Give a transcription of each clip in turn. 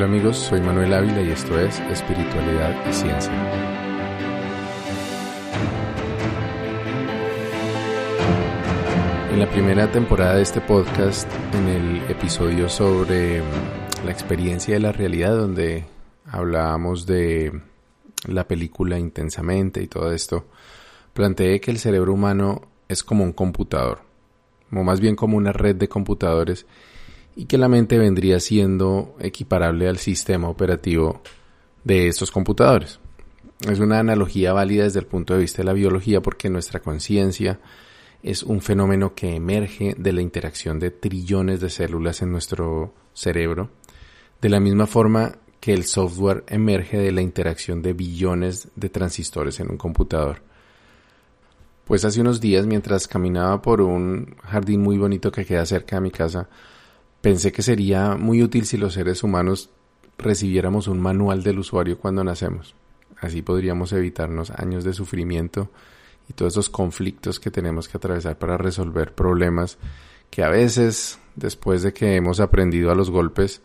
Hola amigos, soy Manuel Ávila y esto es Espiritualidad y Ciencia. En la primera temporada de este podcast, en el episodio sobre la experiencia de la realidad, donde hablábamos de la película intensamente y todo esto, planteé que el cerebro humano es como un computador, o más bien como una red de computadores, y que la mente vendría siendo equiparable al sistema operativo de estos computadores. Es una analogía válida desde el punto de vista de la biología porque nuestra conciencia es un fenómeno que emerge de la interacción de trillones de células en nuestro cerebro, de la misma forma que el software emerge de la interacción de billones de transistores en un computador. Pues hace unos días, mientras caminaba por un jardín muy bonito que queda cerca de mi casa, pensé que sería muy útil si los seres humanos recibiéramos un manual del usuario cuando nacemos. Así podríamos evitarnos años de sufrimiento y todos esos conflictos que tenemos que atravesar para resolver problemas que a veces, después de que hemos aprendido a los golpes,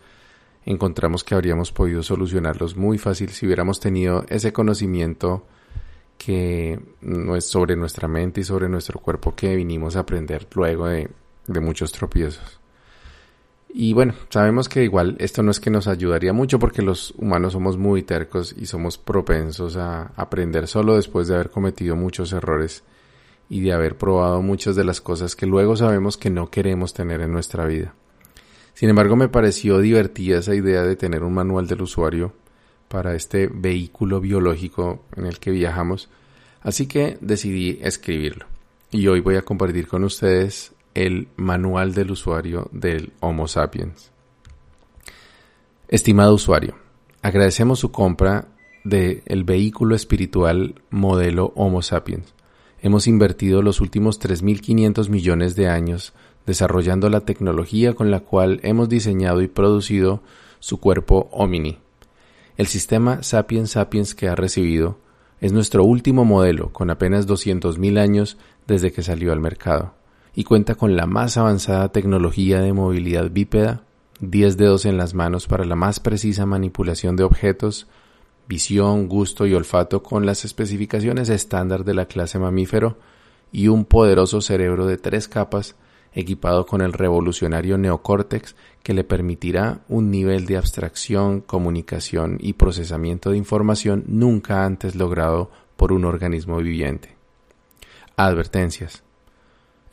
encontramos que habríamos podido solucionarlos muy fácil si hubiéramos tenido ese conocimiento que sobre nuestra mente y sobre nuestro cuerpo que vinimos a aprender luego de muchos tropiezos. Y bueno, sabemos que igual esto no es que nos ayudaría mucho porque los humanos somos muy tercos y somos propensos a aprender solo después de haber cometido muchos errores y de haber probado muchas de las cosas que luego sabemos que no queremos tener en nuestra vida. Sin embargo, me pareció divertida esa idea de tener un manual del usuario para este vehículo biológico en el que viajamos, así que decidí escribirlo. Y hoy voy a compartir con ustedes el manual del usuario del Homo sapiens. Estimado usuario, agradecemos su compra del el vehículo espiritual modelo Homo sapiens. Hemos invertido los últimos 3.500 millones de años desarrollando la tecnología con la cual hemos diseñado y producido su cuerpo Omni. El sistema Sapiens Sapiens que ha recibido es nuestro último modelo con apenas 200.000 años desde que salió al mercado y cuenta con la más avanzada tecnología de movilidad bípeda, 10 dedos en las manos para la más precisa manipulación de objetos, visión, gusto y olfato con las especificaciones estándar de la clase mamífero y un poderoso cerebro de tres capas equipado con el revolucionario neocórtex que le permitirá un nivel de abstracción, comunicación y procesamiento de información nunca antes logrado por un organismo viviente. Advertencias.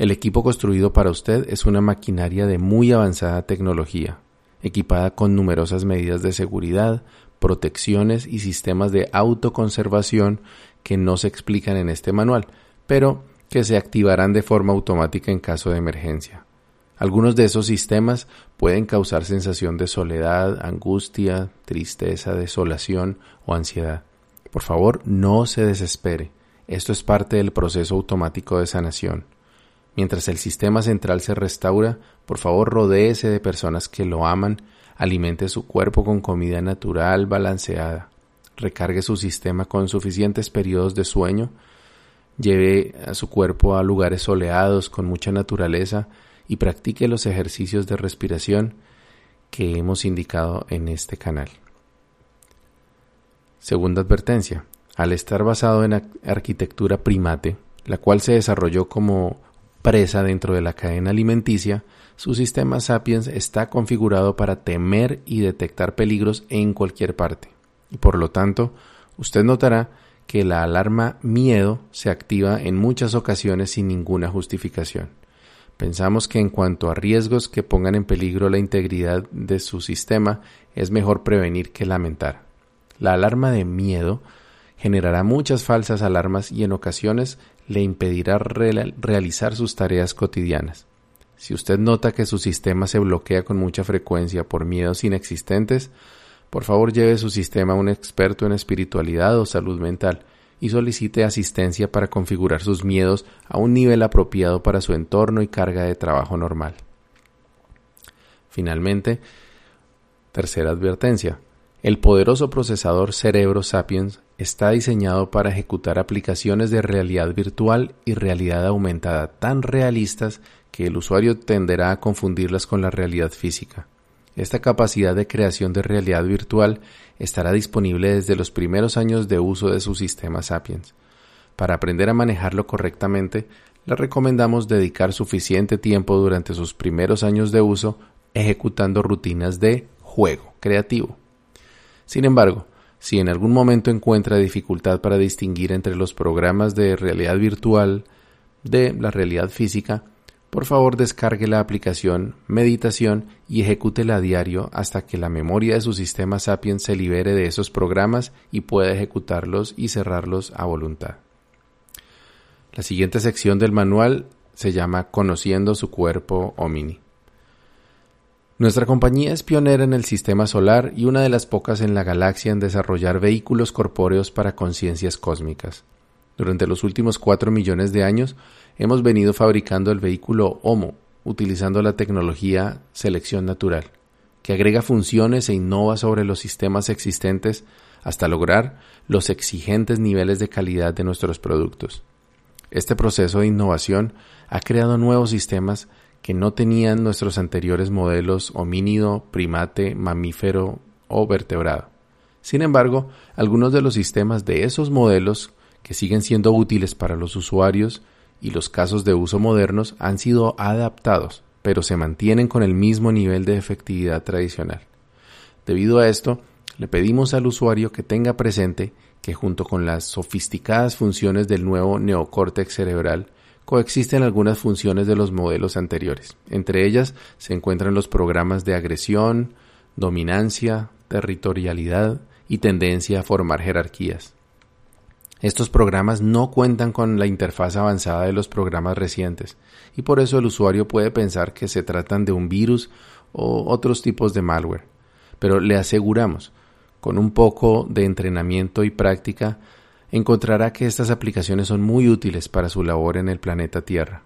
El equipo construido para usted es una maquinaria de muy avanzada tecnología, equipada con numerosas medidas de seguridad, protecciones y sistemas de autoconservación que no se explican en este manual, pero que se activarán de forma automática en caso de emergencia. Algunos de esos sistemas pueden causar sensación de soledad, angustia, tristeza, desolación o ansiedad. Por favor, no se desespere. Esto es parte del proceso automático de sanación. Mientras el sistema central se restaura, por favor rodéese de personas que lo aman, alimente su cuerpo con comida natural balanceada, recargue su sistema con suficientes periodos de sueño, lleve a su cuerpo a lugares soleados con mucha naturaleza y practique los ejercicios de respiración que hemos indicado en este canal. Segunda advertencia. Al estar basado en arquitectura primate, la cual se desarrolló como presa dentro de la cadena alimenticia, su sistema Sapiens está configurado para temer y detectar peligros en cualquier parte. Y por lo tanto, usted notará que la alarma miedo se activa en muchas ocasiones sin ninguna justificación. Pensamos que en cuanto a riesgos que pongan en peligro la integridad de su sistema, es mejor prevenir que lamentar. La alarma de miedo generará muchas falsas alarmas y en ocasiones le impedirá realizar sus tareas cotidianas. Si usted nota que su sistema se bloquea con mucha frecuencia por miedos inexistentes, por favor lleve su sistema a un experto en espiritualidad o salud mental y solicite asistencia para configurar sus miedos a un nivel apropiado para su entorno y carga de trabajo normal. Finalmente, tercera advertencia. El poderoso procesador Cerebro Sapiens está diseñado para ejecutar aplicaciones de realidad virtual y realidad aumentada tan realistas que el usuario tenderá a confundirlas con la realidad física. Esta capacidad de creación de realidad virtual estará disponible desde los primeros años de uso de su sistema Sapiens. Para aprender a manejarlo correctamente, le recomendamos dedicar suficiente tiempo durante sus primeros años de uso ejecutando rutinas de juego creativo. Sin embargo, si en algún momento encuentra dificultad para distinguir entre los programas de realidad virtual de la realidad física, por favor descargue la aplicación Meditación y ejecútela a diario hasta que la memoria de su sistema Sapiens se libere de esos programas y pueda ejecutarlos y cerrarlos a voluntad. La siguiente sección del manual se llama Conociendo su cuerpo Omni. Nuestra compañía es pionera en el sistema solar y una de las pocas en la galaxia en desarrollar vehículos corpóreos para conciencias cósmicas. Durante los últimos cuatro millones de años hemos venido fabricando el vehículo Homo, utilizando la tecnología selección natural, que agrega funciones e innova sobre los sistemas existentes hasta lograr los exigentes niveles de calidad de nuestros productos. Este proceso de innovación ha creado nuevos sistemas que no tenían nuestros anteriores modelos homínido, primate, mamífero o vertebrado. Sin embargo, algunos de los sistemas de esos modelos que siguen siendo útiles para los usuarios y los casos de uso modernos han sido adaptados, pero se mantienen con el mismo nivel de efectividad tradicional. Debido a esto, le pedimos al usuario que tenga presente que junto con las sofisticadas funciones del nuevo neocórtex cerebral, coexisten algunas funciones de los modelos anteriores. Entre ellas se encuentran los programas de agresión, dominancia, territorialidad y tendencia a formar jerarquías. Estos programas no cuentan con la interfaz avanzada de los programas recientes y por eso el usuario puede pensar que se tratan de un virus o otros tipos de malware. Pero le aseguramos, con un poco de entrenamiento y práctica, encontrará que estas aplicaciones son muy útiles para su labor en el planeta Tierra.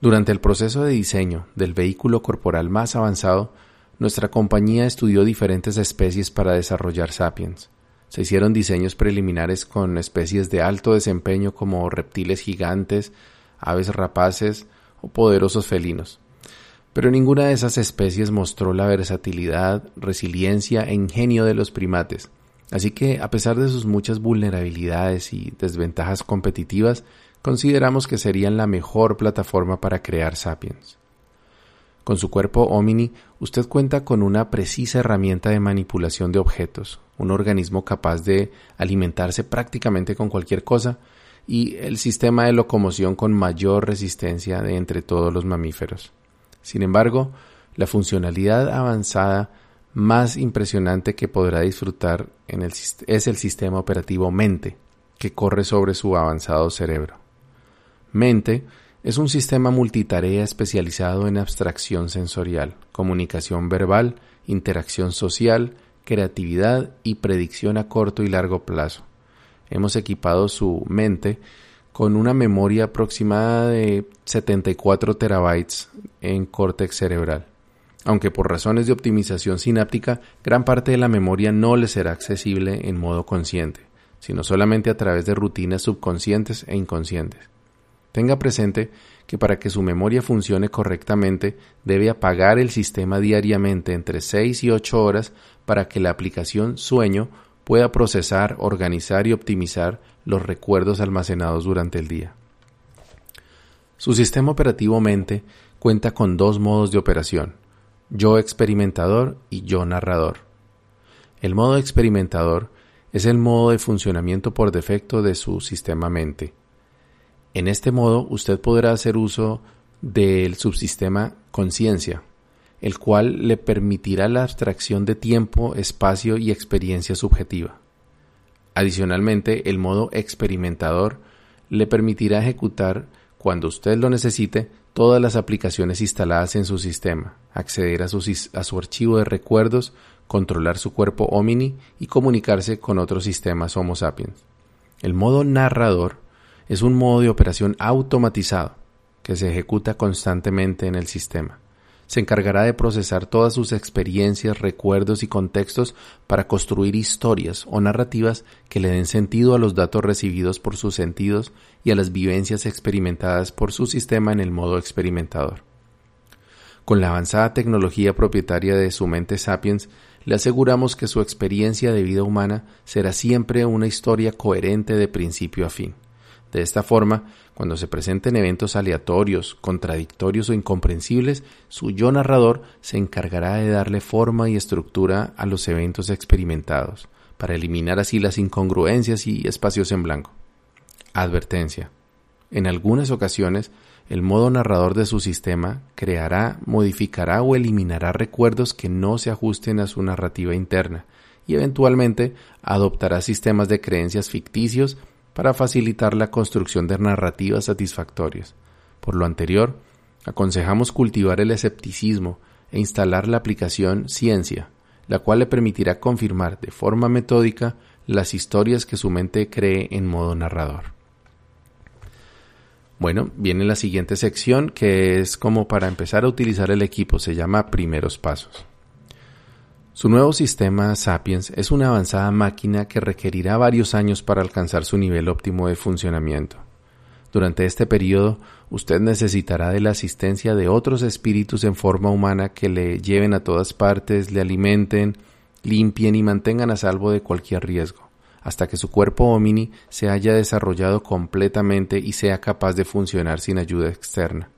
Durante el proceso de diseño del vehículo corporal más avanzado, nuestra compañía estudió diferentes especies para desarrollar Sapiens. Se hicieron diseños preliminares con especies de alto desempeño como reptiles gigantes, aves rapaces o poderosos felinos. Pero ninguna de esas especies mostró la versatilidad, resiliencia e ingenio de los primates, Así que, a pesar de sus muchas vulnerabilidades y desventajas competitivas, consideramos que serían la mejor plataforma para crear Sapiens. Con su cuerpo Omni, usted cuenta con una precisa herramienta de manipulación de objetos, un organismo capaz de alimentarse prácticamente con cualquier cosa y el sistema de locomoción con mayor resistencia de entre todos los mamíferos. Sin embargo, la funcionalidad avanzada más impresionante que podrá disfrutar es el sistema operativo Mente, que corre sobre su avanzado cerebro. Mente es un sistema multitarea especializado en abstracción sensorial, comunicación verbal, interacción social, creatividad y predicción a corto y largo plazo. Hemos equipado su mente con una memoria aproximada de 74 terabytes en córtex cerebral aunque por razones de optimización sináptica gran parte de la memoria no le será accesible en modo consciente, sino solamente a través de rutinas subconscientes e inconscientes. Tenga presente que para que su memoria funcione correctamente debe apagar el sistema diariamente entre 6 y 8 horas para que la aplicación sueño pueda procesar, organizar y optimizar los recuerdos almacenados durante el día. Su sistema operativo mente cuenta con dos modos de operación, yo experimentador y yo narrador. El modo experimentador es el modo de funcionamiento por defecto de su sistema mente. En este modo usted podrá hacer uso del subsistema conciencia, el cual le permitirá la abstracción de tiempo, espacio y experiencia subjetiva. Adicionalmente, el modo experimentador le permitirá ejecutar, cuando usted lo necesite, todas las aplicaciones instaladas en su sistema, acceder a su, a su, archivo de recuerdos, controlar su cuerpo Omni y comunicarse con otros sistemas Homo sapiens. El modo narrador es un modo de operación automatizado que se ejecuta constantemente en el sistema se encargará de procesar todas sus experiencias, recuerdos y contextos para construir historias o narrativas que le den sentido a los datos recibidos por sus sentidos y a las vivencias experimentadas por su sistema en el modo experimentador. Con la avanzada tecnología propietaria de su mente sapiens, le aseguramos que su experiencia de vida humana será siempre una historia coherente de principio a fin. De esta forma, cuando se presenten eventos aleatorios, contradictorios o incomprensibles, su yo narrador se encargará de darle forma y estructura a los eventos experimentados, para eliminar así las incongruencias y espacios en blanco. Advertencia. En algunas ocasiones, el modo narrador de su sistema creará, modificará o eliminará recuerdos que no se ajusten a su narrativa interna y eventualmente adoptará sistemas de creencias ficticios para facilitar la construcción de narrativas satisfactorias. Por lo anterior, aconsejamos cultivar el escepticismo e instalar la aplicación ciencia, la cual le permitirá confirmar de forma metódica las historias que su mente cree en modo narrador. Bueno, viene la siguiente sección que es como para empezar a utilizar el equipo, se llama primeros pasos. Su nuevo sistema Sapiens es una avanzada máquina que requerirá varios años para alcanzar su nivel óptimo de funcionamiento. Durante este periodo, usted necesitará de la asistencia de otros espíritus en forma humana que le lleven a todas partes, le alimenten, limpien y mantengan a salvo de cualquier riesgo hasta que su cuerpo homini se haya desarrollado completamente y sea capaz de funcionar sin ayuda externa.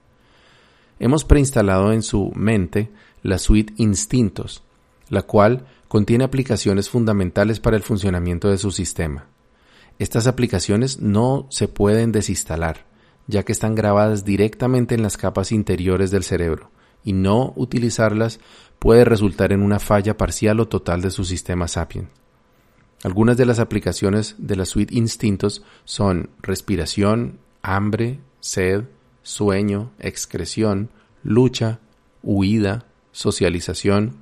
Hemos preinstalado en su mente la suite Instintos, la cual contiene aplicaciones fundamentales para el funcionamiento de su sistema. Estas aplicaciones no se pueden desinstalar, ya que están grabadas directamente en las capas interiores del cerebro, y no utilizarlas puede resultar en una falla parcial o total de su sistema Sapien. Algunas de las aplicaciones de la suite Instintos son respiración, hambre, sed, sueño, excreción, lucha, huida, socialización,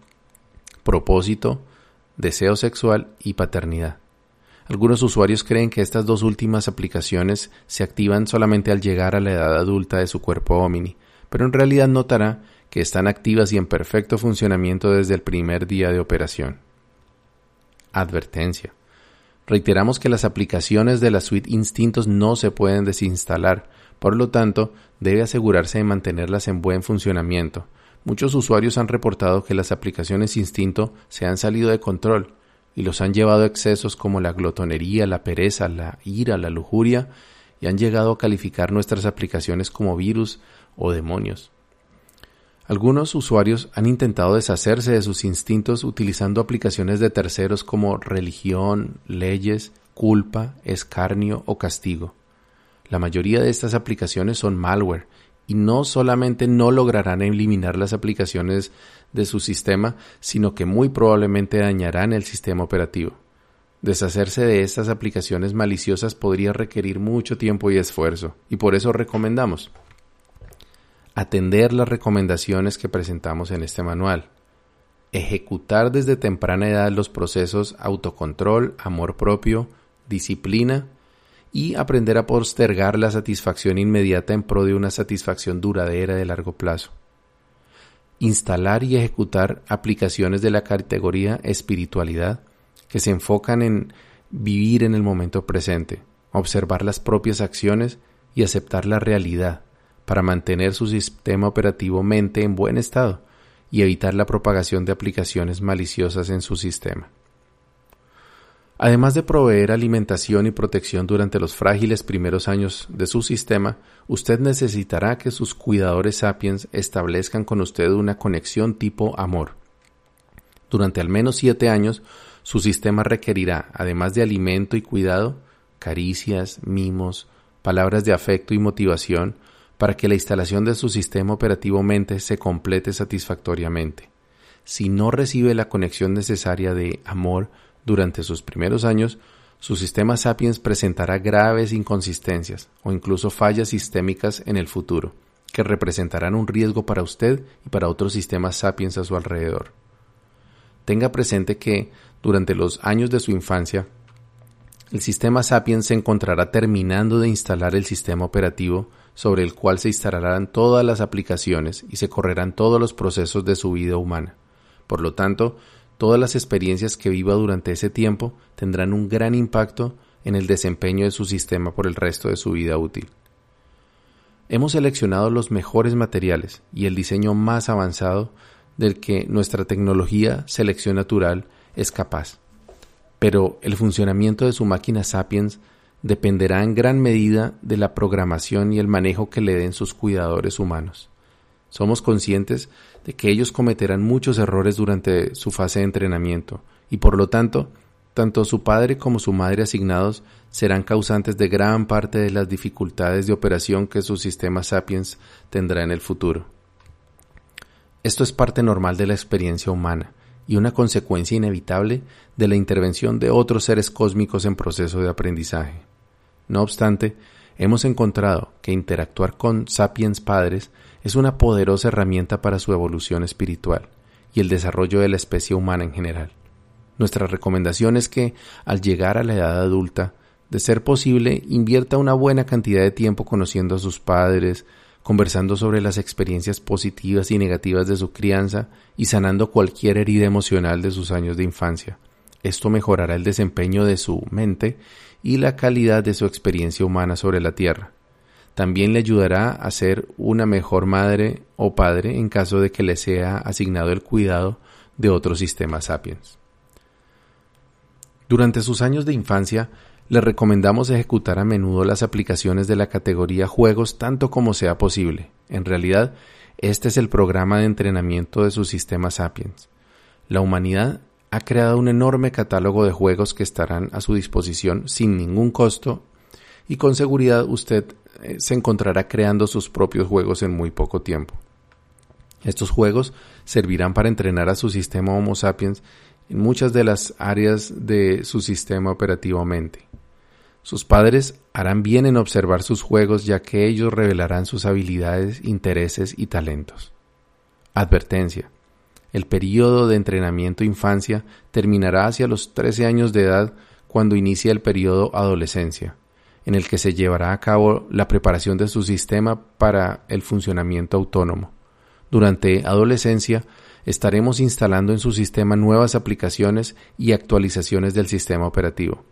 propósito, deseo sexual y paternidad. Algunos usuarios creen que estas dos últimas aplicaciones se activan solamente al llegar a la edad adulta de su cuerpo homini, pero en realidad notará que están activas y en perfecto funcionamiento desde el primer día de operación. Advertencia. Reiteramos que las aplicaciones de la suite Instintos no se pueden desinstalar, por lo tanto, debe asegurarse de mantenerlas en buen funcionamiento. Muchos usuarios han reportado que las aplicaciones Instinto se han salido de control y los han llevado a excesos como la glotonería, la pereza, la ira, la lujuria, y han llegado a calificar nuestras aplicaciones como virus o demonios. Algunos usuarios han intentado deshacerse de sus instintos utilizando aplicaciones de terceros como religión, leyes, culpa, escarnio o castigo. La mayoría de estas aplicaciones son malware y no solamente no lograrán eliminar las aplicaciones de su sistema, sino que muy probablemente dañarán el sistema operativo. Deshacerse de estas aplicaciones maliciosas podría requerir mucho tiempo y esfuerzo, y por eso recomendamos atender las recomendaciones que presentamos en este manual, ejecutar desde temprana edad los procesos autocontrol, amor propio, disciplina y aprender a postergar la satisfacción inmediata en pro de una satisfacción duradera de largo plazo. Instalar y ejecutar aplicaciones de la categoría espiritualidad que se enfocan en vivir en el momento presente, observar las propias acciones y aceptar la realidad para mantener su sistema operativo mente en buen estado y evitar la propagación de aplicaciones maliciosas en su sistema. Además de proveer alimentación y protección durante los frágiles primeros años de su sistema, usted necesitará que sus cuidadores sapiens establezcan con usted una conexión tipo amor. Durante al menos siete años, su sistema requerirá, además de alimento y cuidado, caricias, mimos, palabras de afecto y motivación, para que la instalación de su sistema operativo mente se complete satisfactoriamente. Si no recibe la conexión necesaria de amor durante sus primeros años, su sistema Sapiens presentará graves inconsistencias o incluso fallas sistémicas en el futuro, que representarán un riesgo para usted y para otros sistemas Sapiens a su alrededor. Tenga presente que, durante los años de su infancia, el sistema Sapiens se encontrará terminando de instalar el sistema operativo sobre el cual se instalarán todas las aplicaciones y se correrán todos los procesos de su vida humana. Por lo tanto, todas las experiencias que viva durante ese tiempo tendrán un gran impacto en el desempeño de su sistema por el resto de su vida útil. hemos seleccionado los mejores materiales y el diseño más avanzado del que nuestra tecnología selección natural es capaz. Pero el funcionamiento de su máquina Sapiens dependerá en gran medida de la programación y el manejo que le den sus cuidadores humanos. Somos conscientes de que ellos cometerán muchos errores durante su fase de entrenamiento y por lo tanto, tanto su padre como su madre asignados serán causantes de gran parte de las dificultades de operación que su sistema Sapiens tendrá en el futuro. Esto es parte normal de la experiencia humana y una consecuencia inevitable de la intervención de otros seres cósmicos en proceso de aprendizaje. No obstante, hemos encontrado que interactuar con sapiens padres es una poderosa herramienta para su evolución espiritual y el desarrollo de la especie humana en general. Nuestra recomendación es que, al llegar a la edad adulta, de ser posible, invierta una buena cantidad de tiempo conociendo a sus padres, conversando sobre las experiencias positivas y negativas de su crianza y sanando cualquier herida emocional de sus años de infancia. Esto mejorará el desempeño de su mente y la calidad de su experiencia humana sobre la Tierra. También le ayudará a ser una mejor madre o padre en caso de que le sea asignado el cuidado de otros sistemas sapiens. Durante sus años de infancia, le recomendamos ejecutar a menudo las aplicaciones de la categoría juegos tanto como sea posible. En realidad, este es el programa de entrenamiento de su sistema Sapiens. La humanidad ha creado un enorme catálogo de juegos que estarán a su disposición sin ningún costo y con seguridad usted se encontrará creando sus propios juegos en muy poco tiempo. Estos juegos servirán para entrenar a su sistema Homo sapiens en muchas de las áreas de su sistema operativamente. Sus padres harán bien en observar sus juegos ya que ellos revelarán sus habilidades, intereses y talentos. Advertencia. El periodo de entrenamiento infancia terminará hacia los 13 años de edad cuando inicia el periodo adolescencia, en el que se llevará a cabo la preparación de su sistema para el funcionamiento autónomo. Durante adolescencia estaremos instalando en su sistema nuevas aplicaciones y actualizaciones del sistema operativo.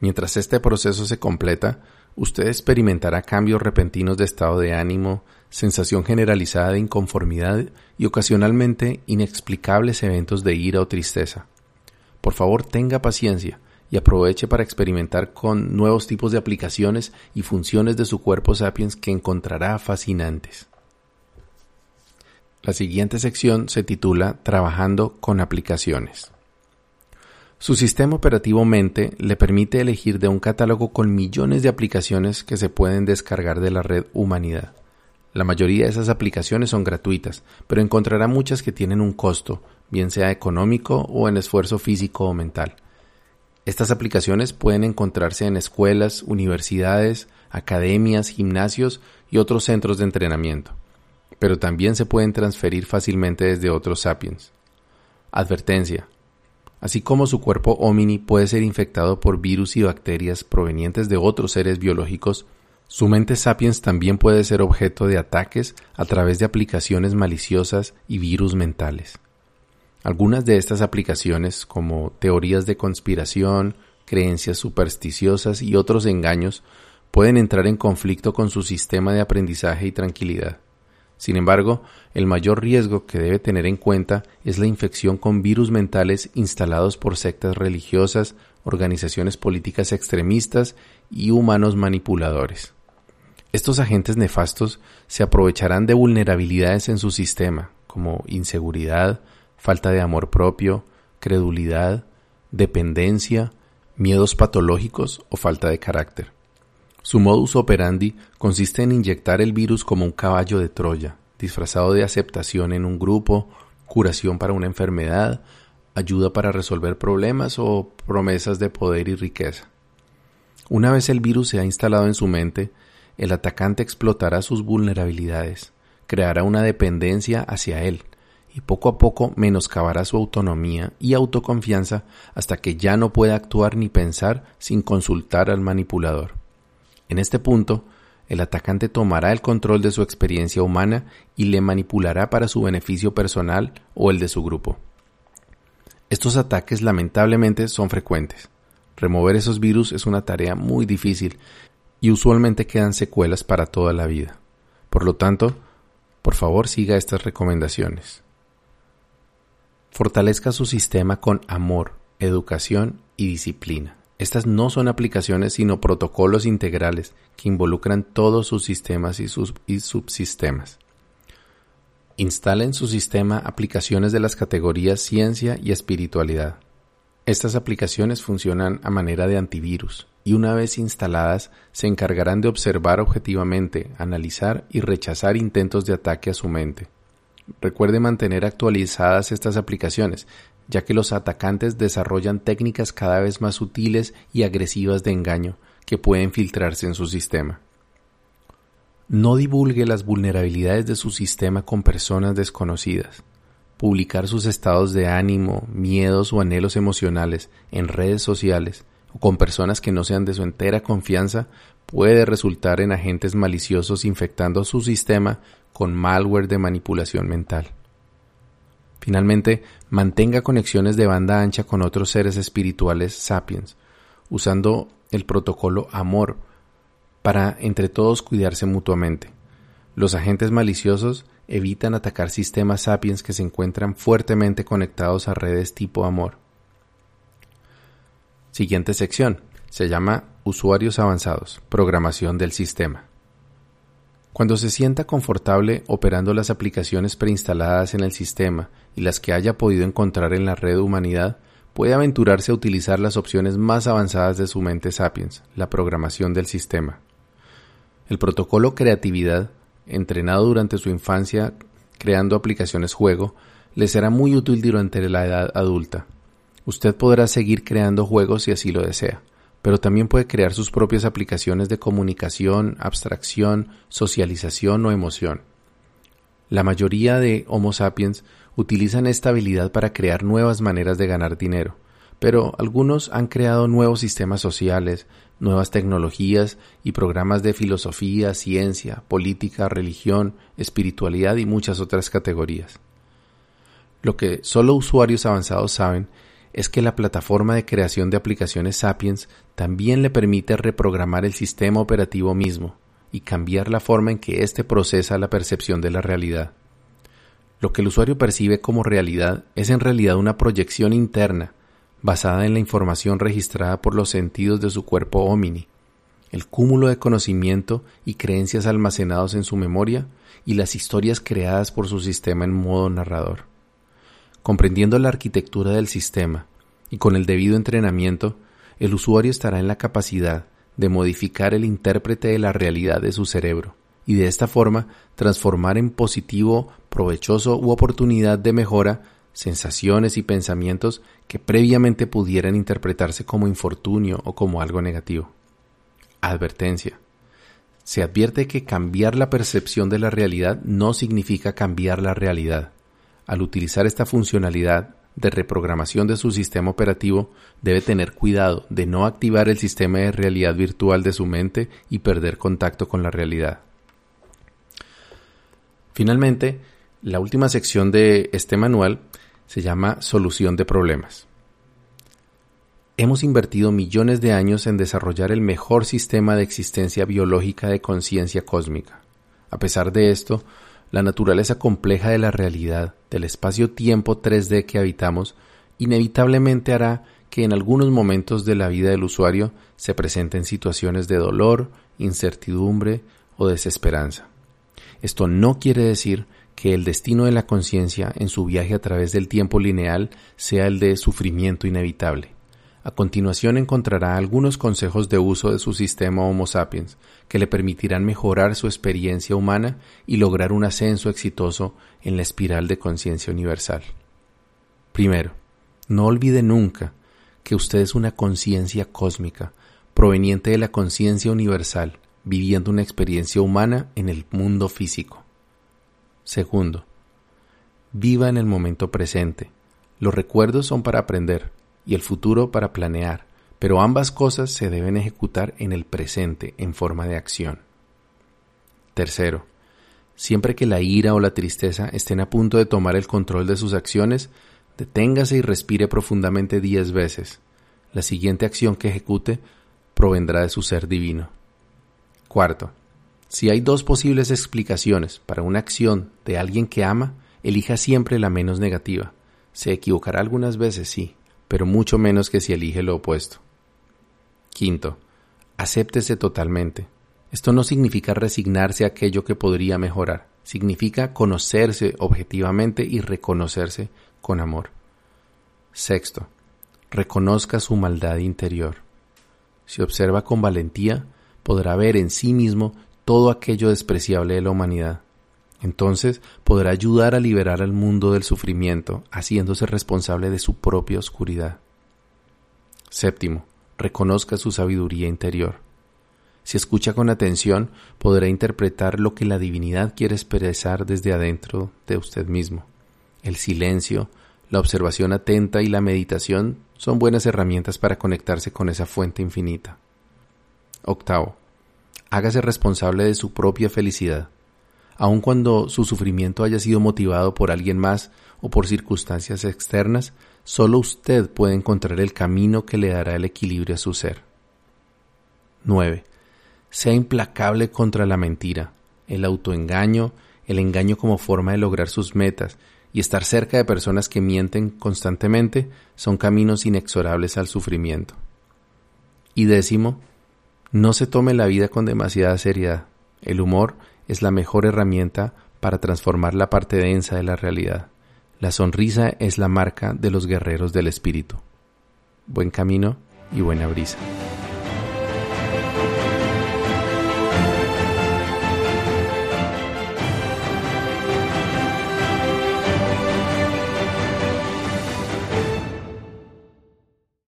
Mientras este proceso se completa, usted experimentará cambios repentinos de estado de ánimo, sensación generalizada de inconformidad y ocasionalmente inexplicables eventos de ira o tristeza. Por favor, tenga paciencia y aproveche para experimentar con nuevos tipos de aplicaciones y funciones de su cuerpo sapiens que encontrará fascinantes. La siguiente sección se titula Trabajando con aplicaciones. Su sistema operativo mente le permite elegir de un catálogo con millones de aplicaciones que se pueden descargar de la red Humanidad. La mayoría de esas aplicaciones son gratuitas, pero encontrará muchas que tienen un costo, bien sea económico o en esfuerzo físico o mental. Estas aplicaciones pueden encontrarse en escuelas, universidades, academias, gimnasios y otros centros de entrenamiento, pero también se pueden transferir fácilmente desde otros sapiens. Advertencia. Así como su cuerpo homini puede ser infectado por virus y bacterias provenientes de otros seres biológicos, su mente sapiens también puede ser objeto de ataques a través de aplicaciones maliciosas y virus mentales. Algunas de estas aplicaciones, como teorías de conspiración, creencias supersticiosas y otros engaños, pueden entrar en conflicto con su sistema de aprendizaje y tranquilidad. Sin embargo, el mayor riesgo que debe tener en cuenta es la infección con virus mentales instalados por sectas religiosas, organizaciones políticas extremistas y humanos manipuladores. Estos agentes nefastos se aprovecharán de vulnerabilidades en su sistema, como inseguridad, falta de amor propio, credulidad, dependencia, miedos patológicos o falta de carácter. Su modus operandi consiste en inyectar el virus como un caballo de Troya, disfrazado de aceptación en un grupo, curación para una enfermedad, ayuda para resolver problemas o promesas de poder y riqueza. Una vez el virus se ha instalado en su mente, el atacante explotará sus vulnerabilidades, creará una dependencia hacia él y poco a poco menoscabará su autonomía y autoconfianza hasta que ya no pueda actuar ni pensar sin consultar al manipulador. En este punto, el atacante tomará el control de su experiencia humana y le manipulará para su beneficio personal o el de su grupo. Estos ataques lamentablemente son frecuentes. Remover esos virus es una tarea muy difícil y usualmente quedan secuelas para toda la vida. Por lo tanto, por favor siga estas recomendaciones. Fortalezca su sistema con amor, educación y disciplina. Estas no son aplicaciones sino protocolos integrales que involucran todos sus sistemas y, sus, subsistemas. Instale en su sistema aplicaciones de las categorías ciencia y espiritualidad. Estas aplicaciones funcionan a manera de antivirus y una vez instaladas se encargarán de observar objetivamente, analizar y rechazar intentos de ataque a su mente. Recuerde mantener actualizadas estas aplicaciones, ya que los atacantes desarrollan técnicas cada vez más sutiles y agresivas de engaño que pueden filtrarse en su sistema. No divulgue las vulnerabilidades de su sistema con personas desconocidas. Publicar sus estados de ánimo, miedos o anhelos emocionales en redes sociales o con personas que no sean de su entera confianza puede resultar en agentes maliciosos infectando su sistema con malware de manipulación mental. Finalmente, mantenga conexiones de banda ancha con otros seres espirituales sapiens, usando el protocolo amor para entre todos cuidarse mutuamente. Los agentes maliciosos evitan atacar sistemas sapiens que se encuentran fuertemente conectados a redes tipo amor. Siguiente sección. Se llama Usuarios avanzados. Programación del sistema. Cuando se sienta confortable operando las aplicaciones preinstaladas en el sistema y las que haya podido encontrar en la red humanidad, puede aventurarse a utilizar las opciones más avanzadas de su mente sapiens, la programación del sistema. El protocolo creatividad, entrenado durante su infancia creando aplicaciones juego, le será muy útil durante la edad adulta. Usted podrá seguir creando juegos si así lo desea pero también puede crear sus propias aplicaciones de comunicación, abstracción, socialización o emoción. La mayoría de Homo sapiens utilizan esta habilidad para crear nuevas maneras de ganar dinero, pero algunos han creado nuevos sistemas sociales, nuevas tecnologías y programas de filosofía, ciencia, política, religión, espiritualidad y muchas otras categorías. Lo que solo usuarios avanzados saben es que la plataforma de creación de aplicaciones Sapiens también le permite reprogramar el sistema operativo mismo y cambiar la forma en que éste procesa la percepción de la realidad. Lo que el usuario percibe como realidad es en realidad una proyección interna basada en la información registrada por los sentidos de su cuerpo homini, el cúmulo de conocimiento y creencias almacenados en su memoria y las historias creadas por su sistema en modo narrador. Comprendiendo la arquitectura del sistema y con el debido entrenamiento, el usuario estará en la capacidad de modificar el intérprete de la realidad de su cerebro y de esta forma transformar en positivo, provechoso u oportunidad de mejora sensaciones y pensamientos que previamente pudieran interpretarse como infortunio o como algo negativo. Advertencia. Se advierte que cambiar la percepción de la realidad no significa cambiar la realidad al utilizar esta funcionalidad de reprogramación de su sistema operativo, debe tener cuidado de no activar el sistema de realidad virtual de su mente y perder contacto con la realidad. Finalmente, la última sección de este manual se llama Solución de problemas. Hemos invertido millones de años en desarrollar el mejor sistema de existencia biológica de conciencia cósmica. A pesar de esto, la naturaleza compleja de la realidad, del espacio-tiempo 3D que habitamos, inevitablemente hará que en algunos momentos de la vida del usuario se presenten situaciones de dolor, incertidumbre o desesperanza. Esto no quiere decir que el destino de la conciencia en su viaje a través del tiempo lineal sea el de sufrimiento inevitable. A continuación encontrará algunos consejos de uso de su sistema Homo sapiens que le permitirán mejorar su experiencia humana y lograr un ascenso exitoso en la espiral de conciencia universal. Primero, no olvide nunca que usted es una conciencia cósmica proveniente de la conciencia universal, viviendo una experiencia humana en el mundo físico. Segundo, viva en el momento presente. Los recuerdos son para aprender, y el futuro para planear, pero ambas cosas se deben ejecutar en el presente en forma de acción. Tercero, siempre que la ira o la tristeza estén a punto de tomar el control de sus acciones, deténgase y respire profundamente diez veces. La siguiente acción que ejecute provendrá de su ser divino. Cuarto, Si hay dos posibles explicaciones para una acción de alguien que ama, elija siempre la menos negativa. Se equivocará algunas veces, sí, pero mucho menos que si elige lo opuesto. Quinto, acéptese totalmente. Esto no significa resignarse a aquello que podría mejorar, significa conocerse objetivamente y reconocerse con amor. Sexto, reconozca su maldad interior. Si observa con valentía, podrá ver en sí mismo todo aquello despreciable de la humanidad. Entonces podrá ayudar a liberar al mundo del sufrimiento, haciéndose responsable de su propia oscuridad. Séptimo, reconozca su sabiduría interior. Si escucha con atención, podrá interpretar lo que la divinidad quiere expresar desde adentro de usted mismo. El silencio, la observación atenta y la meditación son buenas herramientas para conectarse con esa fuente infinita. Octavo, hágase responsable de su propia felicidad, aun cuando su sufrimiento haya sido motivado por alguien más o por circunstancias externas, solo usted puede encontrar el camino que le dará el equilibrio a su ser. 9. Sea implacable contra la mentira, el autoengaño, el engaño como forma de lograr sus metas y estar cerca de personas que mienten constantemente son caminos inexorables al sufrimiento. Y décimo, no se tome la vida con demasiada seriedad. El humor es la mejor herramienta para transformar la parte densa de la realidad. La sonrisa es la marca de los guerreros del espíritu. Buen camino y buena brisa.